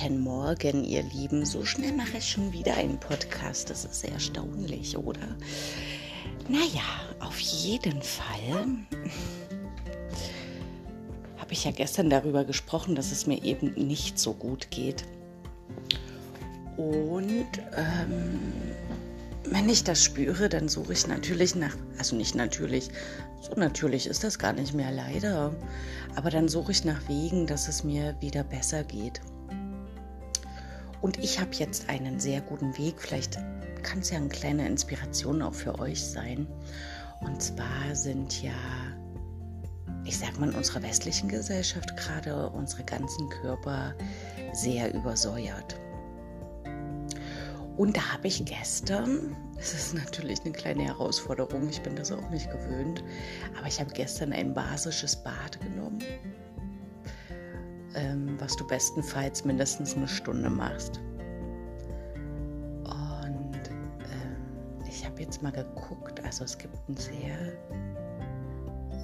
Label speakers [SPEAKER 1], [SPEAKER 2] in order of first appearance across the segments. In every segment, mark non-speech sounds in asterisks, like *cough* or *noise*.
[SPEAKER 1] Guten Morgen, ihr Lieben. So schnell mache ich schon wieder einen Podcast. Das ist sehr erstaunlich, oder? Naja, auf jeden Fall habe ich ja gestern darüber gesprochen, dass es mir eben nicht so gut geht. Und ähm, wenn ich das spüre, dann suche ich natürlich nach, also nicht natürlich, so natürlich ist das gar nicht mehr leider, aber dann suche ich nach Wegen, dass es mir wieder besser geht. Und ich habe jetzt einen sehr guten Weg. Vielleicht kann es ja eine kleine Inspiration auch für euch sein. Und zwar sind ja, ich sag mal, in unserer westlichen Gesellschaft gerade unsere ganzen Körper sehr übersäuert. Und da habe ich gestern, *laughs* es ist natürlich eine kleine Herausforderung, ich bin das auch nicht gewöhnt, aber ich habe gestern ein basisches Bad genommen ähm, was du bestenfalls mindestens eine Stunde machst. Und ähm, ich habe jetzt mal geguckt, also es gibt ein sehr,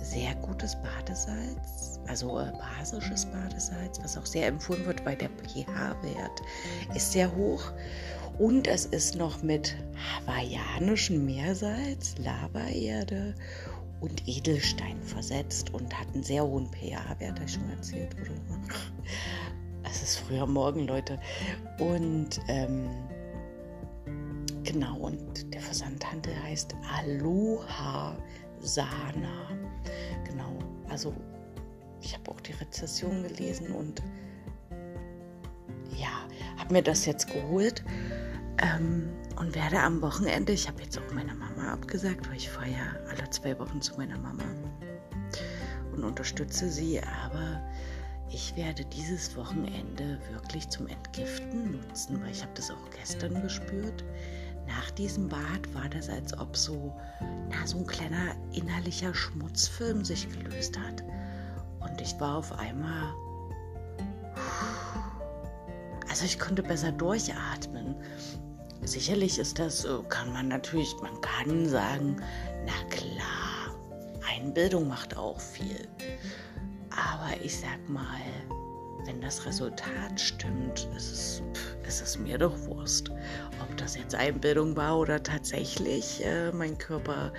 [SPEAKER 1] sehr gutes Badesalz, also äh, basisches Badesalz, was auch sehr empfohlen wird, weil der pH-Wert ist sehr hoch. Und es ist noch mit hawaiianischem Meersalz, Lavaerde und Edelstein versetzt und hat einen sehr hohen pH-Wert, habe ich schon erzählt? Es ist früher Morgen, Leute. Und ähm, genau, und der Versandhandel heißt Aloha Sana. Genau, also ich habe auch die Rezession gelesen und ja, habe mir das jetzt geholt ähm, und werde am Wochenende, ich habe jetzt auch meiner Mama abgesagt, weil ich fahre ja alle zwei Wochen zu meiner Mama und unterstütze sie, aber ich werde dieses Wochenende wirklich zum Entgiften nutzen, weil ich habe das auch gestern gespürt. Nach diesem Bad war das, als ob so, na, so ein kleiner innerlicher Schmutzfilm sich gelöst hat. Und ich war auf einmal. Also ich konnte besser durchatmen. Sicherlich ist das, kann man natürlich, man kann sagen, na klar, Einbildung macht auch viel. Aber ich sag mal, wenn das Resultat stimmt, ist es, ist es mir doch Wurst. Ob das jetzt Einbildung war oder tatsächlich äh, mein Körper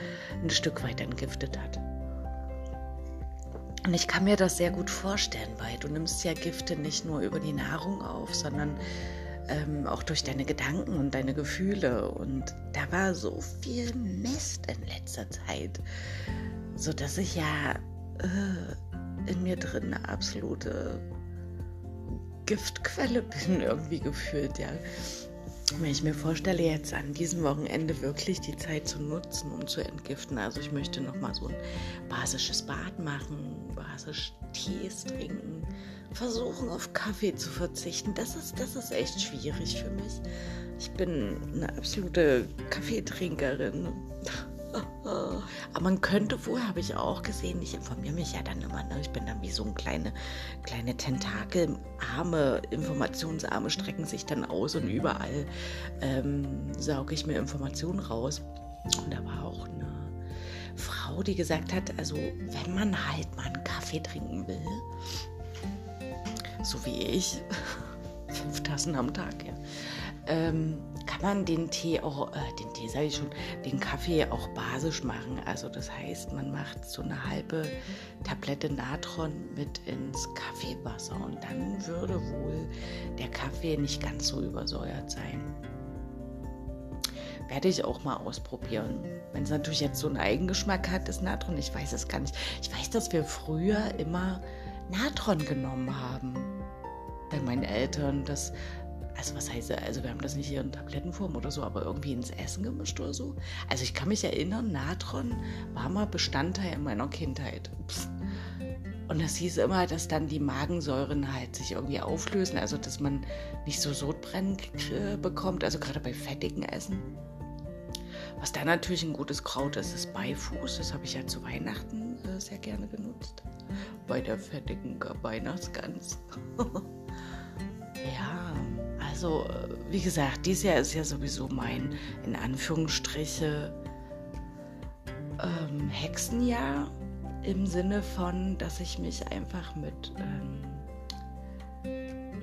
[SPEAKER 1] ein Stück weit entgiftet hat. Und ich kann mir das sehr gut vorstellen, weil du nimmst ja Gifte nicht nur über die Nahrung auf, sondern ähm, auch durch deine Gedanken und deine Gefühle. Und da war so viel Mist in letzter Zeit, sodass ich ja äh, in mir drin eine absolute Giftquelle *laughs* bin, irgendwie gefühlt, ja. Wenn ich mir vorstelle, jetzt an diesem Wochenende wirklich die Zeit zu nutzen, um zu entgiften. Also ich möchte nochmal so ein basisches Bad machen, basisch Tees trinken, versuchen auf Kaffee zu verzichten. Das ist, das ist echt schwierig für mich. Ich bin eine absolute Kaffeetrinkerin. Aber man könnte, vorher habe ich auch gesehen, ich informiere mich ja dann immer, ne? ich bin dann wie so ein kleine, kleine Tentakelarme, Informationsarme strecken sich dann aus und überall ähm, sauge ich mir Informationen raus. Und da war auch eine Frau, die gesagt hat, also wenn man halt mal einen Kaffee trinken will, so wie ich, *laughs* fünf Tassen am Tag, ja, ähm, kann man den Tee auch, äh, den Tee sage ich schon, den Kaffee auch basisch machen. Also das heißt, man macht so eine halbe Tablette Natron mit ins Kaffeewasser und dann würde wohl der Kaffee nicht ganz so übersäuert sein. Werde ich auch mal ausprobieren. Wenn es natürlich jetzt so einen Eigengeschmack hat, das Natron, ich weiß es gar nicht. Ich weiß, dass wir früher immer Natron genommen haben bei meinen Eltern. Das also was heißt, also wir haben das nicht hier in Tablettenform oder so, aber irgendwie ins Essen gemischt oder so. Also ich kann mich erinnern, Natron war mal Bestandteil in meiner Kindheit. Psst. Und das hieß immer, dass dann die Magensäuren halt sich irgendwie auflösen, also dass man nicht so Sodbrennen bekommt, also gerade bei fettigen Essen. Was da natürlich ein gutes Kraut ist, ist Beifuß. Das habe ich ja zu Weihnachten äh, sehr gerne genutzt. Bei der fettigen Weihnachtsgans. *laughs* ja, also, wie gesagt, dieses Jahr ist ja sowieso mein, in Anführungsstriche, ähm, Hexenjahr im Sinne von, dass ich mich einfach mit ähm,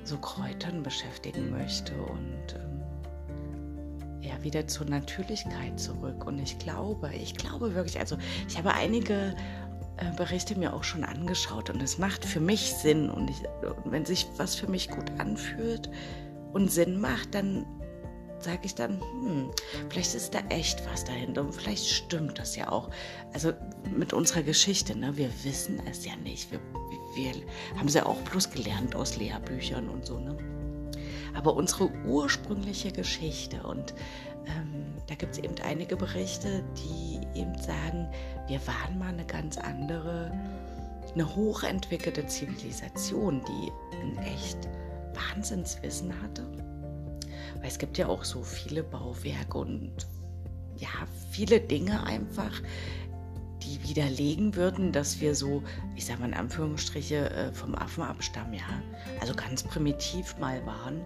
[SPEAKER 1] so Kräutern beschäftigen möchte und ähm, ja, wieder zur Natürlichkeit zurück. Und ich glaube, ich glaube wirklich, also ich habe einige äh, Berichte mir auch schon angeschaut und es macht für mich Sinn. Und, ich, wenn sich was für mich gut anfühlt und Sinn macht, dann sage ich dann, hm, vielleicht ist da echt was dahinter und vielleicht stimmt das ja auch. Also mit unserer Geschichte, ne, wir wissen es ja nicht. Wir, wir haben sie ja auch bloß gelernt aus Lehrbüchern und so. Ne? Aber unsere ursprüngliche Geschichte und ähm, da gibt es eben einige Berichte, die eben sagen, wir waren mal eine ganz andere, eine hochentwickelte Zivilisation, die ein echt Wahnsinnswissen hatte weil es gibt ja auch so viele Bauwerke und ja, viele Dinge einfach, die widerlegen würden, dass wir so, ich sage mal in Anführungsstriche, äh, vom Affen abstammen, ja. Also ganz primitiv mal waren,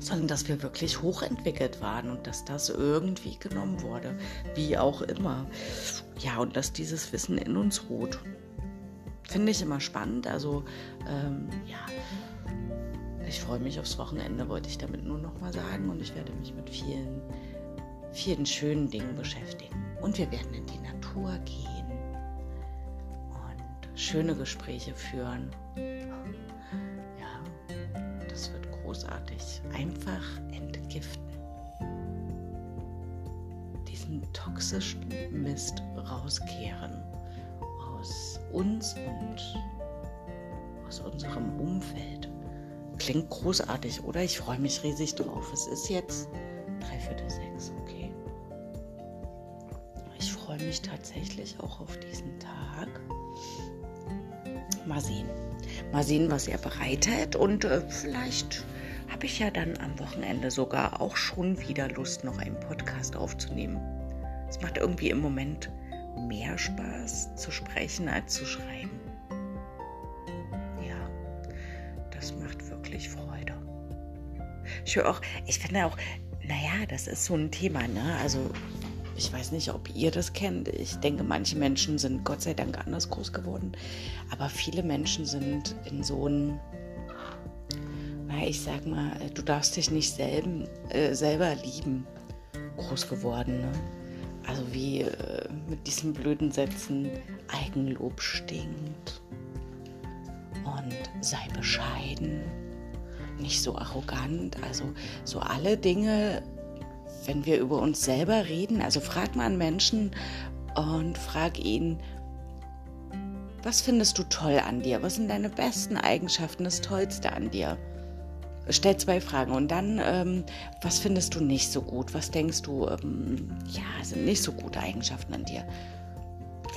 [SPEAKER 1] sondern dass wir wirklich hochentwickelt waren und dass das irgendwie genommen wurde, wie auch immer. Ja, und dass dieses Wissen in uns ruht. Finde ich immer spannend. Also, ähm, ja ich freue mich aufs Wochenende, wollte ich damit nur noch mal sagen. Und ich werde mich mit vielen, vielen schönen Dingen beschäftigen. Und wir werden in die Natur gehen und schöne Gespräche führen. Ja, das wird großartig. Einfach entgiften. Diesen toxischen Mist rauskehren aus uns und aus unserem Umfeld. Klingt großartig, oder? Ich freue mich riesig drauf. Es ist jetzt dreiviertel sechs, okay. Ich freue mich tatsächlich auch auf diesen Tag. Mal sehen. Mal sehen, was er bereitet. Und äh, vielleicht habe ich ja dann am Wochenende sogar auch schon wieder Lust, noch einen Podcast aufzunehmen. Es macht irgendwie im Moment mehr Spaß zu sprechen als zu schreiben. Ich höre auch, ich finde auch, naja, das ist so ein Thema, ne? Also ich weiß nicht, ob ihr das kennt. Ich denke, manche Menschen sind Gott sei Dank anders groß geworden. Aber viele Menschen sind in so einem, naja, ich sag mal, du darfst dich nicht selben, äh, selber lieben, groß geworden. Ne? Also wie äh, mit diesen blöden Sätzen, Eigenlob stinkt und sei bescheiden nicht so arrogant. Also so alle Dinge, wenn wir über uns selber reden, also frag mal einen Menschen und frag ihn, was findest du toll an dir? Was sind deine besten Eigenschaften, das Tollste an dir? Stell zwei Fragen und dann, ähm, was findest du nicht so gut? Was denkst du, ähm, ja, sind nicht so gute Eigenschaften an dir?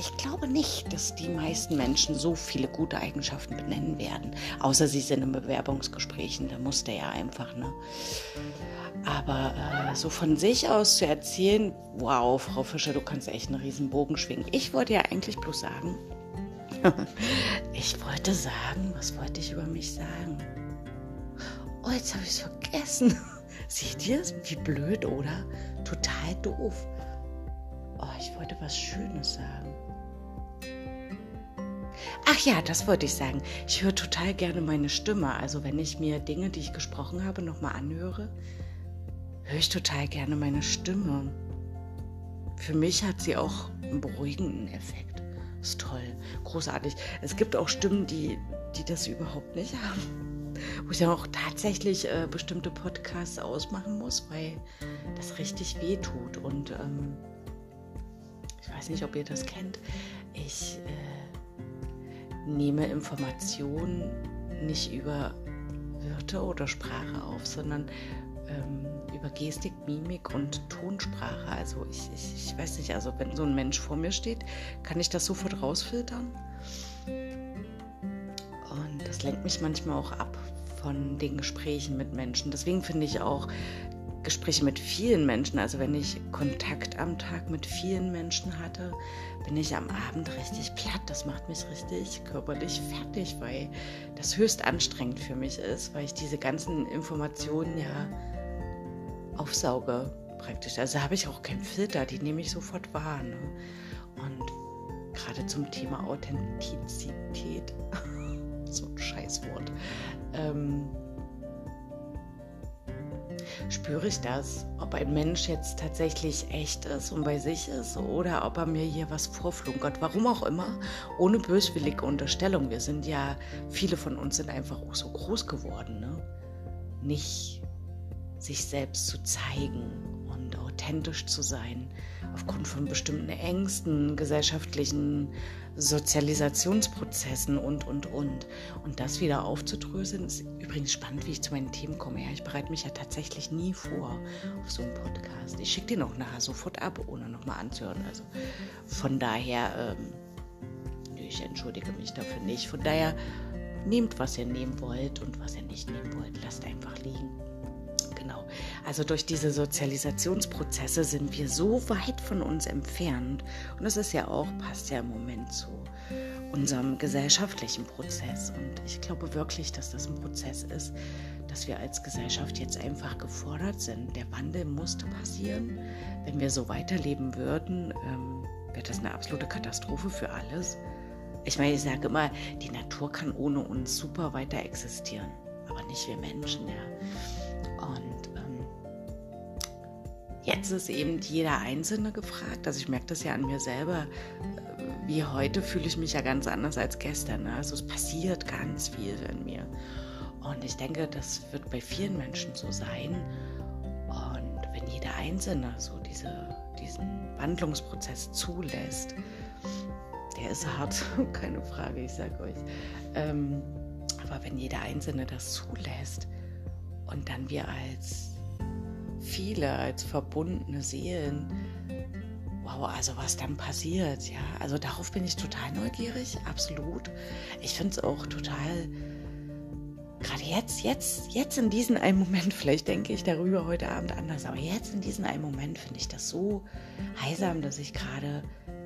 [SPEAKER 1] Ich glaube nicht, dass die meisten Menschen so viele gute Eigenschaften benennen werden. Außer sie sind in Bewerbungsgesprächen, da muss der ja einfach, ne? Aber äh, so von sich aus zu erzählen, wow, Frau Fischer, du kannst echt einen riesen Bogen schwingen. Ich wollte ja eigentlich bloß sagen, *laughs* ich wollte sagen, was wollte ich über mich sagen? Oh, jetzt habe ich es vergessen. *laughs* Seht ihr es? Wie blöd, oder? Total doof. Oh, ich wollte was Schönes sagen. Ach ja, das wollte ich sagen. Ich höre total gerne meine Stimme. Also wenn ich mir Dinge, die ich gesprochen habe, nochmal anhöre, höre ich total gerne meine Stimme. Für mich hat sie auch einen beruhigenden Effekt. Ist toll, großartig. Es gibt auch Stimmen, die, die das überhaupt nicht haben. Wo ich dann auch tatsächlich äh, bestimmte Podcasts ausmachen muss, weil das richtig weh tut. Und ähm, ich weiß nicht, ob ihr das kennt. Ich äh, nehme Informationen nicht über Wörter oder Sprache auf, sondern ähm, über Gestik, Mimik und Tonsprache. Also ich, ich, ich weiß nicht, also wenn so ein Mensch vor mir steht, kann ich das sofort rausfiltern. Und das lenkt mich manchmal auch ab von den Gesprächen mit Menschen. Deswegen finde ich auch Gespräche mit vielen Menschen, also wenn ich Kontakt am Tag mit vielen Menschen hatte, bin ich am Abend richtig platt. Das macht mich richtig körperlich fertig, weil das höchst anstrengend für mich ist, weil ich diese ganzen Informationen ja aufsauge praktisch. Also habe ich auch keinen Filter, die nehme ich sofort wahr. Ne? Und gerade zum Thema Authentizität *laughs* so ein Scheißwort. Ähm, spüre ich das, ob ein Mensch jetzt tatsächlich echt ist und bei sich ist oder ob er mir hier was vorflunkert. Warum auch immer, ohne böswillige Unterstellung. Wir sind ja, viele von uns sind einfach auch so groß geworden, ne? nicht sich selbst zu zeigen authentisch zu sein, aufgrund von bestimmten Ängsten, gesellschaftlichen Sozialisationsprozessen und, und, und. Und das wieder aufzudröseln, ist übrigens spannend, wie ich zu meinen Themen komme. Ja, ich bereite mich ja tatsächlich nie vor auf so einen Podcast. Ich schicke den auch nachher sofort ab, ohne nochmal anzuhören. Also von daher, ähm, ich entschuldige mich dafür nicht. Von daher, nehmt, was ihr nehmen wollt und was ihr nicht nehmen wollt, lasst einfach liegen. Genau. Also durch diese Sozialisationsprozesse sind wir so weit von uns entfernt. Und das ist ja auch, passt ja im Moment zu unserem gesellschaftlichen Prozess. Und ich glaube wirklich, dass das ein Prozess ist, dass wir als Gesellschaft jetzt einfach gefordert sind. Der Wandel musste passieren. Wenn wir so weiterleben würden, ähm, wäre das eine absolute Katastrophe für alles. Ich meine, ich sage immer, die Natur kann ohne uns super weiter existieren, aber nicht wir Menschen, ja. Und ähm, jetzt ist eben jeder Einzelne gefragt. Also ich merke das ja an mir selber. Äh, wie heute fühle ich mich ja ganz anders als gestern. Ne? Also es passiert ganz viel in mir. Und ich denke, das wird bei vielen Menschen so sein. Und wenn jeder Einzelne so diese, diesen Wandlungsprozess zulässt, der ist hart, *laughs* keine Frage, ich sage euch. Ähm, aber wenn jeder Einzelne das zulässt und dann wir als viele, als verbundene Seelen, wow, also was dann passiert, ja, also darauf bin ich total neugierig, absolut. Ich finde es auch total, gerade jetzt, jetzt, jetzt in diesem einen Moment, *laughs* vielleicht denke ich darüber heute Abend anders, aber jetzt in diesem einen Moment finde ich das so heilsam, dass ich gerade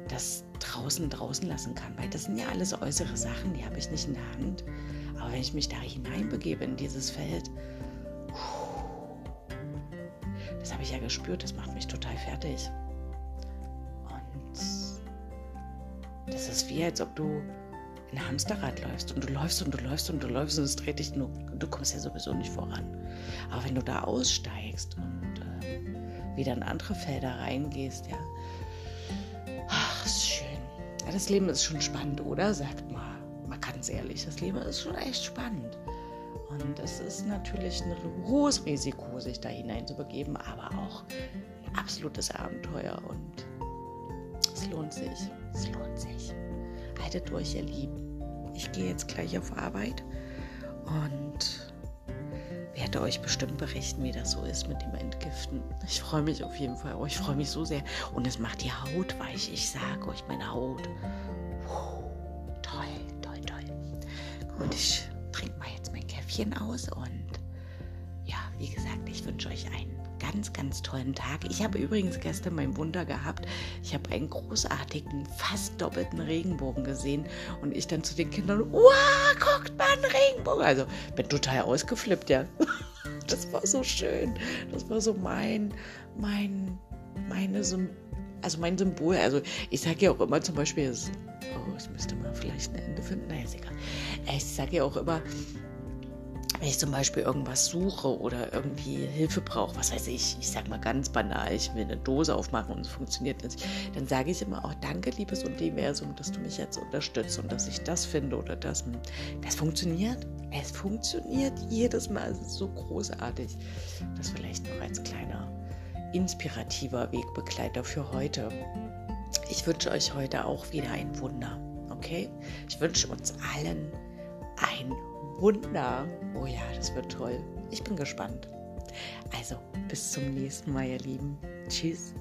[SPEAKER 1] das draußen draußen lassen kann. Weil das sind ja alles äußere Sachen, die habe ich nicht in der Hand. Aber wenn ich mich da hineinbegebe in dieses Feld, habe ich ja gespürt, das macht mich total fertig. Und das ist wie, als ob du ein Hamsterrad läufst und du läufst und du läufst und du läufst und es dreht dich nur, du kommst ja sowieso nicht voran. Aber wenn du da aussteigst und äh, wieder in andere Felder reingehst, ja, ist schön. Ja, das Leben ist schon spannend, oder? Sagt mal, mal ganz ehrlich, das Leben ist schon echt spannend. Und es ist natürlich ein hohes Risiko, sich da hinein zu begeben, aber auch ein absolutes Abenteuer. Und es lohnt sich. Es lohnt sich. Haltet durch, ihr Lieben. Ich gehe jetzt gleich auf Arbeit und werde euch bestimmt berichten, wie das so ist mit dem Entgiften. Ich freue mich auf jeden Fall. Oh, ich freue mich so sehr. Und es macht die Haut weich. Ich sage euch, meine Haut. Puh, toll, toll, toll. Gut, ich Käffchen aus und ja, wie gesagt, ich wünsche euch einen ganz, ganz tollen Tag. Ich habe übrigens gestern mein Wunder gehabt. Ich habe einen großartigen, fast doppelten Regenbogen gesehen und ich dann zu den Kindern, wow, guckt mal einen Regenbogen. Also bin total ausgeflippt, ja. *laughs* Das war so schön. Das war so mein, mein, meine also mein Symbol, also ich sage ja auch immer zum Beispiel, oh, ich müsste mal vielleicht ein Ende finden, naja, ist egal. Ich sage ja auch immer, wenn ich zum Beispiel irgendwas suche oder irgendwie Hilfe brauche, was weiß ich, ich sag mal ganz banal, ich will eine Dose aufmachen und es funktioniert nicht, dann sage ich immer auch Danke, liebes Universum, dass du mich jetzt unterstützt und dass ich das finde oder das. Das funktioniert. Es funktioniert jedes Mal. Es ist so großartig. Das vielleicht noch als kleiner inspirativer Wegbegleiter für heute. Ich wünsche euch heute auch wieder ein Wunder. Okay? Ich wünsche uns allen ein Wunder. Wunder. Oh ja, das wird toll. Ich bin gespannt. Also, bis zum nächsten Mal, ihr Lieben. Tschüss.